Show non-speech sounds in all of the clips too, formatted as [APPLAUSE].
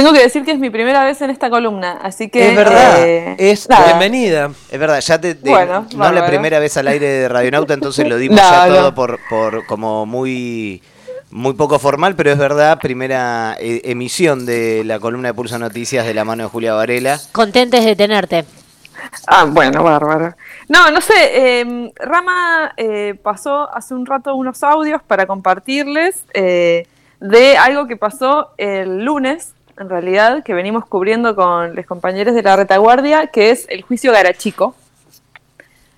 Tengo que decir que es mi primera vez en esta columna, así que... Es verdad, eh, es nada. Bienvenida. Es verdad, ya te, te- Bueno, no es la bárbaro. primera vez al aire de Radionauta, entonces lo dimos [LAUGHS] No, ya no. todo por, por como muy muy poco formal, pero es verdad, primera eh, emisión de la columna de Pulso Noticias de la mano de Julia Varela. Contentes de tenerte. Ah, bueno, bárbaro. No, no sé, eh, Rama eh, pasó hace un rato unos audios para compartirles eh, de algo que pasó el lunes, en realidad, que venimos cubriendo con los compañeros de la retaguardia, que es el juicio Garachico.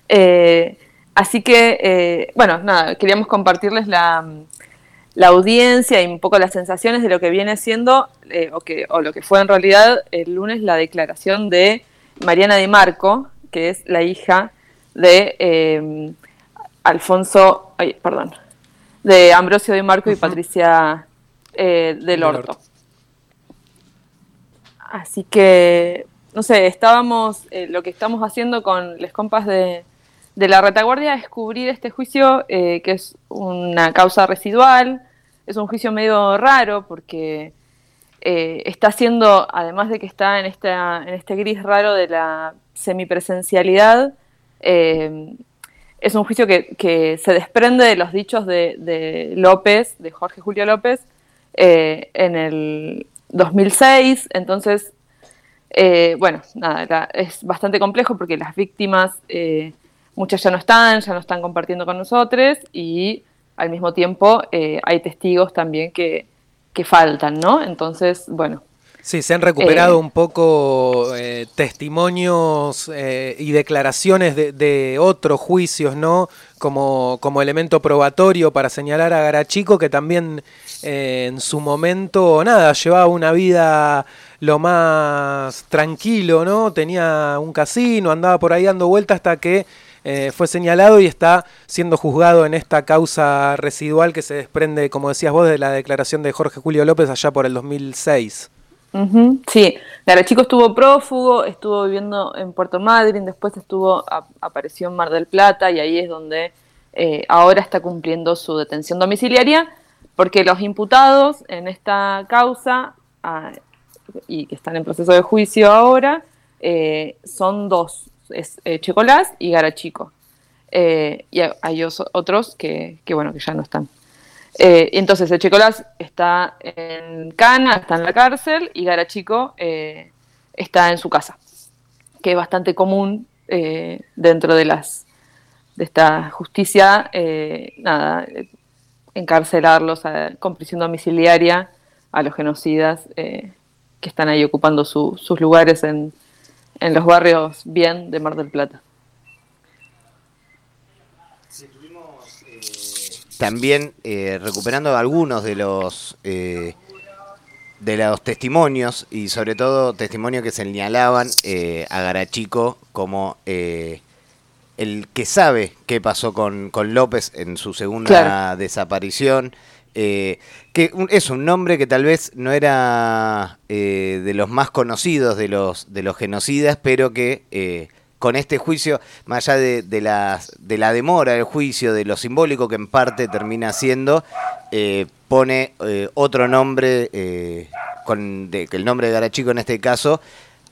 Eh, así que, eh, bueno, nada, queríamos compartirles la, la audiencia y un poco las sensaciones de lo que viene siendo, eh, o, que, o lo que fue en realidad el lunes la declaración de Mariana Di Marco, que es la hija de eh, Alfonso, ay, perdón, de Ambrosio Di Marco y Patricia del Orto. Así que, no sé, estábamos, eh, lo que estamos haciendo con los compas de, de la retaguardia es cubrir este juicio, eh, que es una causa residual, es un juicio medio raro porque eh, está haciendo, además de que está en, esta, en este gris raro de la semipresencialidad, es un juicio que, que se desprende de los dichos de, de López, de Jorge Julio López, en el 2006. Entonces, eh, bueno, nada, es bastante complejo porque las víctimas, eh, muchas ya no están, ya no están compartiendo con nosotros y al mismo tiempo eh, hay testigos también que, que faltan, ¿no? Entonces, bueno, Sí, se han recuperado Eh. un poco eh, testimonios eh, y declaraciones de, de otros juicios, ¿no? Como, como elemento probatorio para señalar a Garachico, que también eh, en su momento, nada, llevaba una vida lo más tranquilo, ¿no? Tenía un casino, andaba por ahí dando vueltas hasta que eh, fue señalado y está siendo juzgado en esta causa residual que se desprende, como decías vos, de la declaración de Jorge Julio López allá por el 2006. Ujú, Sí, Garachico estuvo prófugo, estuvo viviendo en Puerto Madryn, después estuvo apareció en Mar del Plata y ahí es donde eh, ahora está cumpliendo su detención domiciliaria, porque los imputados en esta causa ah, y que están en proceso de juicio ahora eh, son dos, es eh, y Garachico. Eh, y hay- hay os- otros que, que, bueno que ya no están. Eh, entonces el está en Cana, está en la cárcel, y Garachico eh, está en su casa, que es bastante común eh, dentro de las de esta justicia, eh, nada, eh, encarcelarlos a- con prisión domiciliaria a los genocidas eh, que están ahí ocupando su- sus lugares en, en los barrios bien de Mar del Plata. También eh, recuperando algunos de los eh, de los testimonios y sobre todo testimonios que señalaban eh, a Garachico como el que sabe qué pasó con, con López en su segunda Claro. desaparición. que es un nombre que tal vez no era de los más conocidos de los, de los genocidas, pero que con este juicio, más allá de, la demora del juicio, de lo simbólico que en parte termina siendo, eh, pone eh, otro nombre, eh, con el nombre de Garachico en este caso,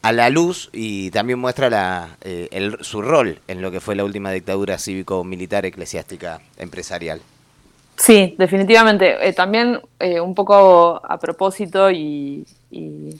a la luz y también muestra eh, el- su rol en lo que fue la última dictadura cívico-militar, eclesiástica, empresarial. Sí, definitivamente. También un poco a propósito y,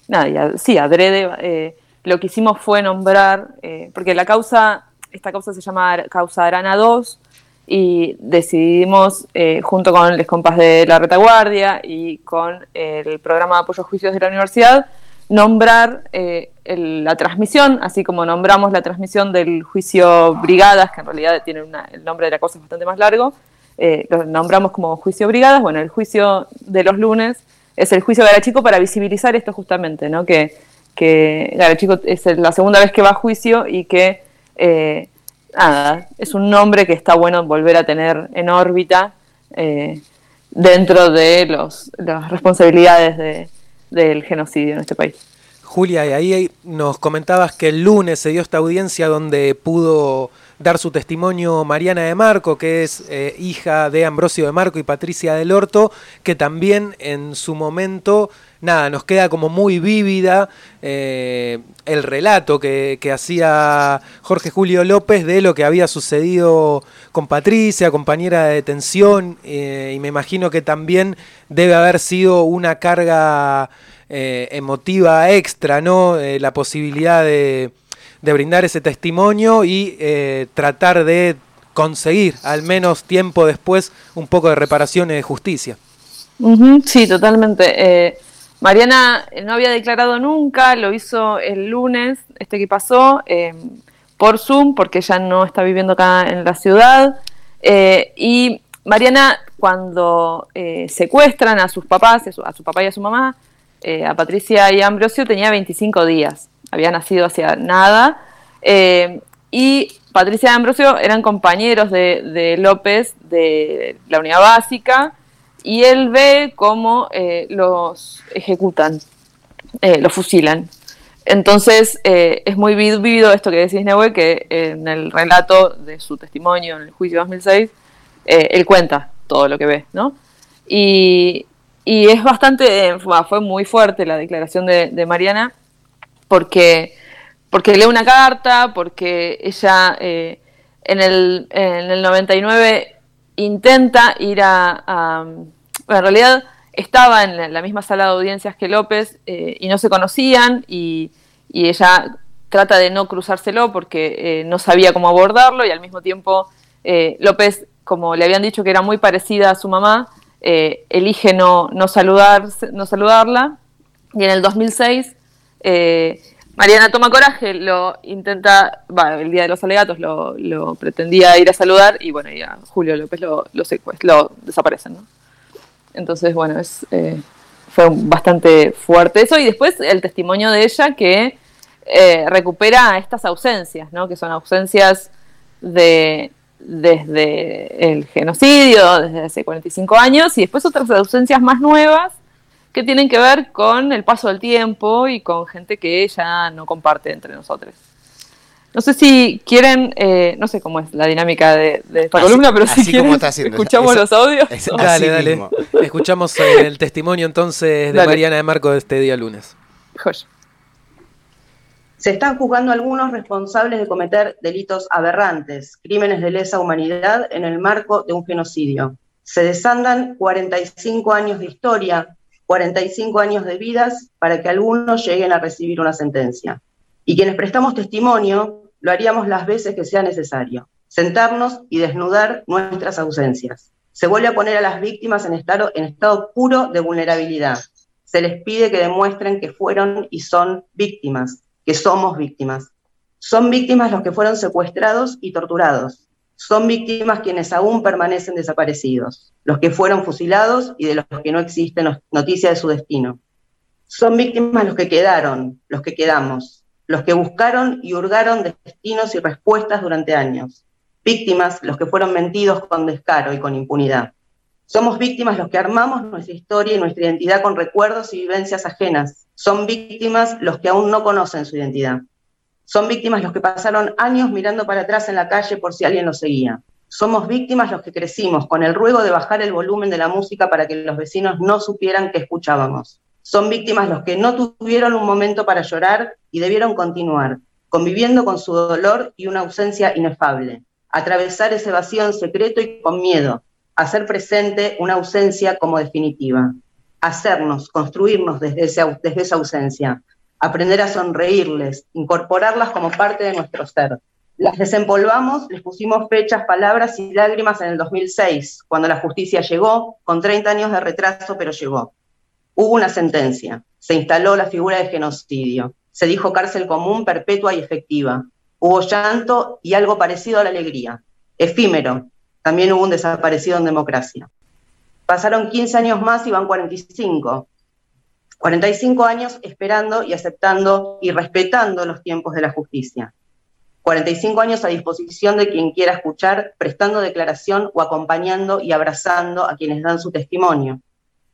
nada, y a- sí, adrede, lo que hicimos fue nombrar, eh, porque la causa, esta causa se llama causa Arana 2 y decidimos, eh, junto con los compas de la retaguardia y con el programa de apoyo a juicios de la universidad, nombrar eh, la transmisión, así como nombramos la transmisión del juicio Brigadas, que en realidad tiene una- el nombre de la cosa es bastante más largo, eh, lo nombramos como juicio Brigadas. Bueno, el juicio de los lunes es el juicio Garachico para visibilizar esto justamente, ¿no? Que, que Garachico es la segunda vez que va a juicio y que, eh, nada, es un nombre que está bueno volver a tener en órbita eh, dentro de los, las responsabilidades de- del genocidio en este país. Julia, y ahí nos comentabas que el lunes se dio esta audiencia donde pudo dar su testimonio Mariana de Marco, que es eh, hija de Ambrosio de Marco y Patricia del Orto, que también en su momento, nada, nos queda como muy vívida eh, el relato que, hacía Jorge Julio López de lo que había sucedido con Patricia, compañera de detención, y me imagino que también debe haber sido una carga emotiva extra, ¿no? la posibilidad de brindar ese testimonio y eh, tratar de conseguir, al menos tiempo después, un poco de reparación y de justicia. sí, totalmente. Eh, Mariana no había declarado nunca, lo hizo el lunes, este que pasó, em, por Zoom, porque ella no está viviendo acá en la ciudad. Eh, y Mariana, cuando secuestran a sus papás, a su papá y a su mamá, a Patricia y a Ambrosio, tenía 25 días había nacido hacia nada. Eh, y Patricia y Ambrosio eran compañeros de, López de la unidad básica y él ve cómo eh, los ejecutan, eh, los fusilan. Entonces es muy vivido esto que decís, Neue, que en el relato de su testimonio en el juicio 2006, él cuenta todo lo que ve, ¿no? Y, es bastante, fue muy fuerte la declaración de Mariana, porque, porque lee una carta, porque ella eh, en, el, en, el, 99 intenta ir a, en realidad estaba en la misma sala de audiencias que López eh, y no se conocían y, ella trata de no cruzárselo porque eh, no sabía cómo abordarlo y al mismo tiempo López, como le habían dicho que era muy parecida a su mamá, elige no, no, no saludarla. Y en el 2006 eh, Mariana toma coraje, lo intenta, el día de los alegatos lo, pretendía ir a saludar y bueno, ya Julio López lo, lo, lo desaparecen, ¿no? Entonces, bueno, es, eh, fue bastante fuerte eso y después el testimonio de ella que eh, recupera estas ausencias, ¿no? Que son ausencias de desde el genocidio, desde hace 45 años, y después otras ausencias más nuevas que tienen que ver con el paso del tiempo y con gente que ya no comparte entre nosotros. No sé si quieren, eh, no sé cómo es la dinámica de, esta columna, pero si quieren, escuchamos los audios. dale, dale. [LAUGHS] Escuchamos el testimonio entonces de Mariana de Marco de este día lunes. Se están juzgando algunos responsables de cometer delitos aberrantes, crímenes de lesa humanidad en el marco de un genocidio. Se desandan 45 años de historia, 45 años de vidas para que algunos lleguen a recibir una sentencia. Y quienes prestamos testimonio lo haríamos las veces que sea necesario, sentarnos y desnudar nuestras ausencias. Se vuelve a poner a las víctimas en estado, en estado puro de vulnerabilidad. Se les pide que demuestren que fueron y son víctimas, que somos víctimas. Son víctimas los que fueron secuestrados y torturados, son víctimas quienes aún permanecen desaparecidos, los que fueron fusilados y de los que no existen noticias de su destino. Son víctimas los que quedaron, los que quedamos, los que buscaron y hurgaron destinos y respuestas durante años. Víctimas los que fueron mentidos con descaro y con impunidad. Somos víctimas los que armamos nuestra historia y nuestra identidad con recuerdos y vivencias ajenas. Son víctimas los que aún no conocen su identidad. Son víctimas los que pasaron años mirando para atrás en la calle por si alguien los seguía. Somos víctimas los que crecimos con el ruego de bajar el volumen de la música para que los vecinos no supieran que escuchábamos. Son víctimas los que no tuvieron un momento para llorar y debieron continuar, conviviendo con su dolor y una ausencia inefable. Atravesar ese vacío en secreto y con miedo, hacer presente una ausencia como definitiva. Hacernos, construirnos desde, desde esa ausencia, aprender a sonreírles, incorporarlas como parte de nuestro ser. Las desempolvamos, les pusimos fechas, palabras y lágrimas en el 2006, cuando la justicia llegó, con 30 años de retraso, pero llegó. Hubo una sentencia, se instaló la figura de genocidio, se dijo cárcel común, perpetua y efectiva. Hubo llanto y algo parecido a la alegría. Efímero, también hubo un desaparecido en democracia. Pasaron 15 años más y van 45. 45 años esperando y aceptando y respetando los tiempos de la justicia. 45 años a disposición de quien quiera escuchar, prestando declaración o acompañando y abrazando a quienes dan su testimonio.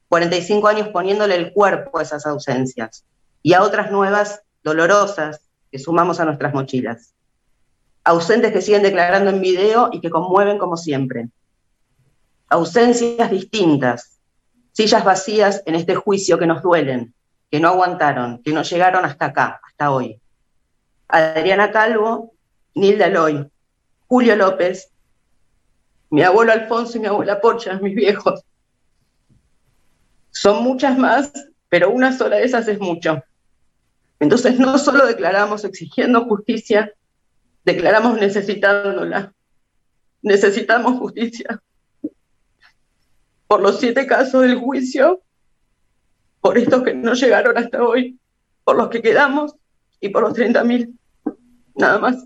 45 años poniéndole el cuerpo a esas ausencias y a otras nuevas dolorosas que sumamos a nuestras mochilas. ausentes que siguen declarando en video y que conmueven como siempre. Ausencias distintas, sillas vacías en este juicio que nos duelen, que no aguantaron, que no llegaron hasta acá, hasta hoy. Adriana Calvo, Nilda Loy, Julio López, mi abuelo Alfonso y mi abuela Pocha, mis viejos. Son muchas más, pero una sola de esas es mucho. Entonces no solo declaramos exigiendo justicia, declaramos necesitándola. Necesitamos justicia. Por los siete casos del juicio, por estos que no llegaron hasta hoy, por los que quedamos y por los 30.000. Nada más.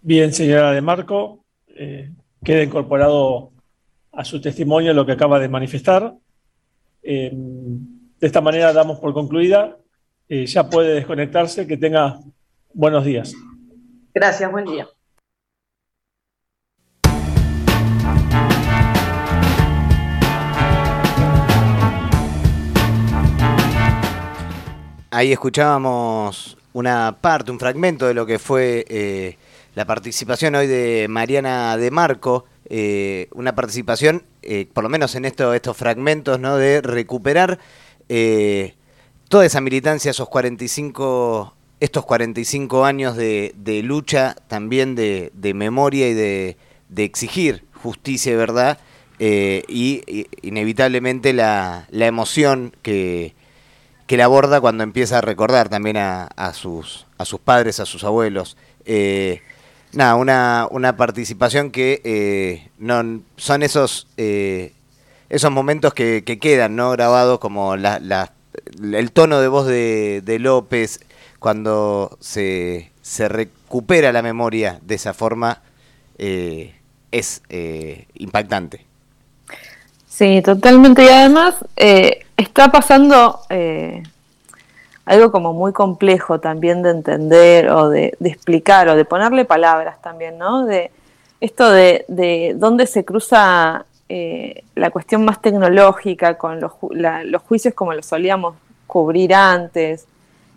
Bien, señora De Marco, eh, queda incorporado a su testimonio lo que acaba de manifestar. Eh, de esta manera damos por concluida. Eh, ya puede desconectarse. Que tenga buenos días. Gracias, buen día. Ahí escuchábamos una parte, un fragmento de lo que fue eh, la participación hoy de Mariana de Marco, eh, una participación, por lo menos en esto, estos fragmentos, ¿no? de recuperar eh, toda esa militancia, esos 45, estos 45 años de, lucha, también de, memoria y de, exigir justicia y verdad, eh, y, inevitablemente la, emoción que, que la aborda cuando empieza a recordar también a, sus, a sus padres, a sus abuelos. Eh, nada, una, una participación que no, son esos esos momentos que, quedan, ¿no? Grabados como el tono de voz de, López cuando se, se, recupera la memoria de esa forma eh, es eh, impactante. Sí, totalmente. Y además eh, está pasando algo como muy complejo también de entender o de, de, explicar o de ponerle palabras también, ¿no? De esto de, de dónde se cruza eh, la cuestión más tecnológica, con los, juicios como los solíamos cubrir antes,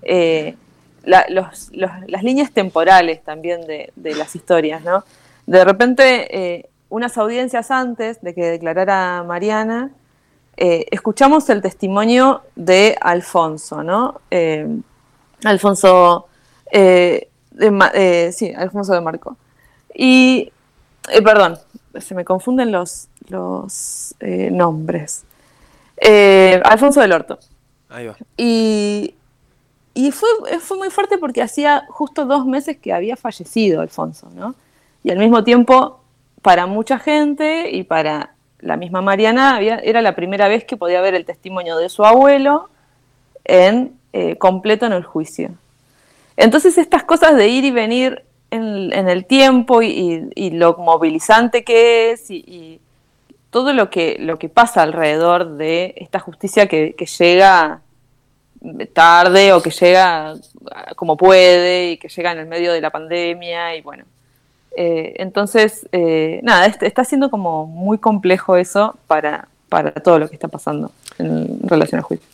eh, las líneas temporales también de, las historias, ¿no? De repente, eh, unas audiencias antes de que declarara Mariana, escuchamos el testimonio de Alfonso, ¿no? Alfonso, de, sí, Alfonso de Marco. Y, perdón, se me confunden los, los eh, nombres. Eh, Alfonso del Orto. Ahí va. Y, y fue, fue, muy fuerte porque hacía justo dos meses que había fallecido Alfonso, ¿no? Y al mismo tiempo, para mucha gente y para la misma Mariana, era la primera vez que podía ver el testimonio de su abuelo en eh, completo en el juicio. Entonces estas cosas de ir y venir en, el tiempo y, lo movilizante que es y, todo lo que, lo que pasa alrededor de esta justicia que, llega tarde o que llega como puede y que llega en el medio de la pandemia y bueno. Eh, entonces, eh, nada, está siendo como muy complejo eso para, para todo lo que está pasando en relación al juicio.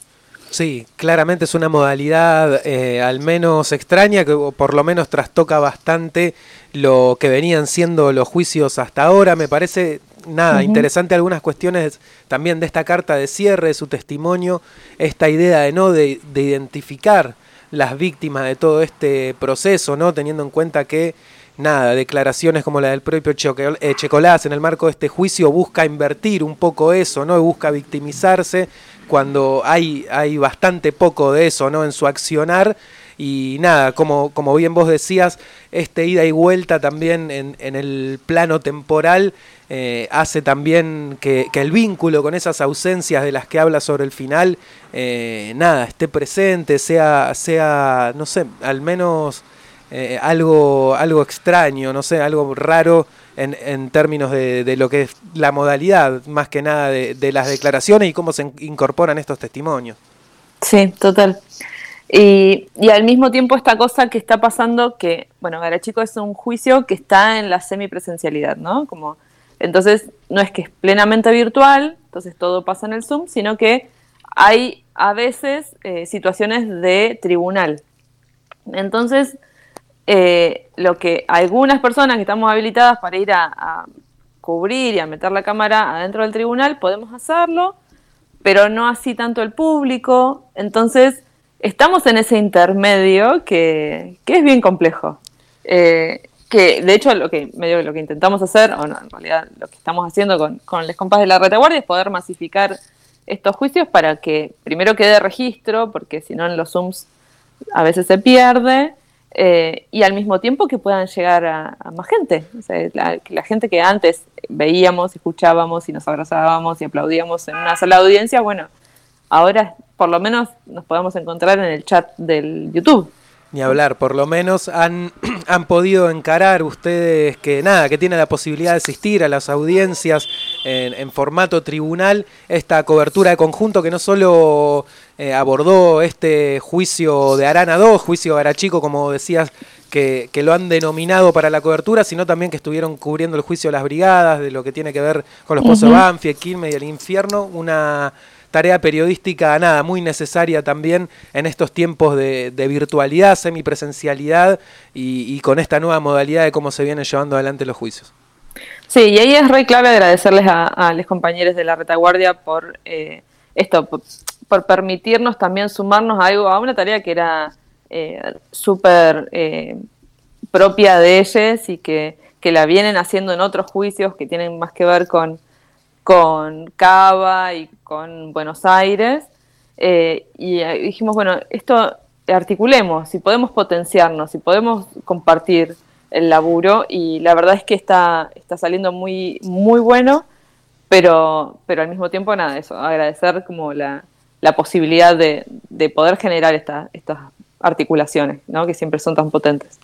Sí, claramente es una modalidad eh, al menos extraña que por lo menos trastoca bastante lo que venían siendo los juicios hasta ahora. Me parece nada interesante algunas cuestiones también de esta carta de cierre, de su testimonio, esta idea de no de, identificar las víctimas de todo este proceso, no teniendo en cuenta que nada, declaraciones como la del propio eh, Checolás en el marco de este juicio busca invertir un poco eso, ¿no? busca victimizarse cuando hay, hay bastante poco de eso ¿no? en su accionar. Y nada, como, como bien vos decías, este ida y vuelta también en, en el plano temporal eh, hace también que, el vínculo con esas ausencias de las que habla sobre el final, eh, nada, esté presente, sea, sea, no sé, al menos eh, algo, algo extraño, no sé, algo raro en, términos de, lo que es la modalidad, más que nada de, las declaraciones y cómo se incorporan estos testimonios. Sí, total. Y, al mismo tiempo esta cosa que está pasando, que, bueno, Garachico es un juicio que está en la semipresencialidad, ¿no? Como, entonces, no es que es plenamente virtual, entonces todo pasa en el Zoom, sino que hay a veces eh, situaciones de tribunal. Entonces, eh, lo que algunas personas que estamos habilitadas para ir a, cubrir y a meter la cámara adentro del tribunal podemos hacerlo, pero no así tanto el público. Entonces, estamos en ese intermedio que, es bien complejo. Eh, que de hecho lo que medio lo que intentamos hacer, o no, en realidad lo que estamos haciendo con, con los compas de la retaguardia es poder masificar estos juicios para que primero quede registro, porque si no en los Zooms a veces se pierde, eh, y al mismo tiempo que puedan llegar a, más gente. la, la, gente que antes veíamos, escuchábamos y nos abrazábamos y aplaudíamos en una sola audiencia, bueno, ahora por lo menos nos podemos encontrar en el chat del YouTube. Ni hablar, por lo menos han, [CLEARS THROAT] han podido encarar ustedes que nada, que tienen la posibilidad de asistir a las audiencias en, formato tribunal, esta cobertura de conjunto que no solo eh, abordó este juicio de Arana 2, juicio Arachico, como decías, que, que, lo han denominado para la cobertura, sino también que estuvieron cubriendo el juicio de las brigadas, de lo que tiene que ver con los pozos el Quilme y el infierno, una tarea periodística, nada, muy necesaria también en estos tiempos de, virtualidad, semipresencialidad y, y con esta nueva modalidad de cómo se vienen llevando adelante los juicios. Sí, y ahí es re clave agradecerles a, los compañeros de la retaguardia por eh, esto, por, permitirnos también sumarnos a algo, a una tarea que era eh, súper eh, propia de ellos y que, que, la vienen haciendo en otros juicios que tienen más que ver con, con Cava y con Buenos Aires. Eh, y dijimos, bueno, esto articulemos, si podemos potenciarnos, si podemos compartir el laburo y la verdad es que está, está saliendo muy, muy bueno, pero, pero al mismo tiempo nada, eso, agradecer como la, la posibilidad de, de poder generar esta, estas articulaciones, ¿no? que siempre son tan potentes.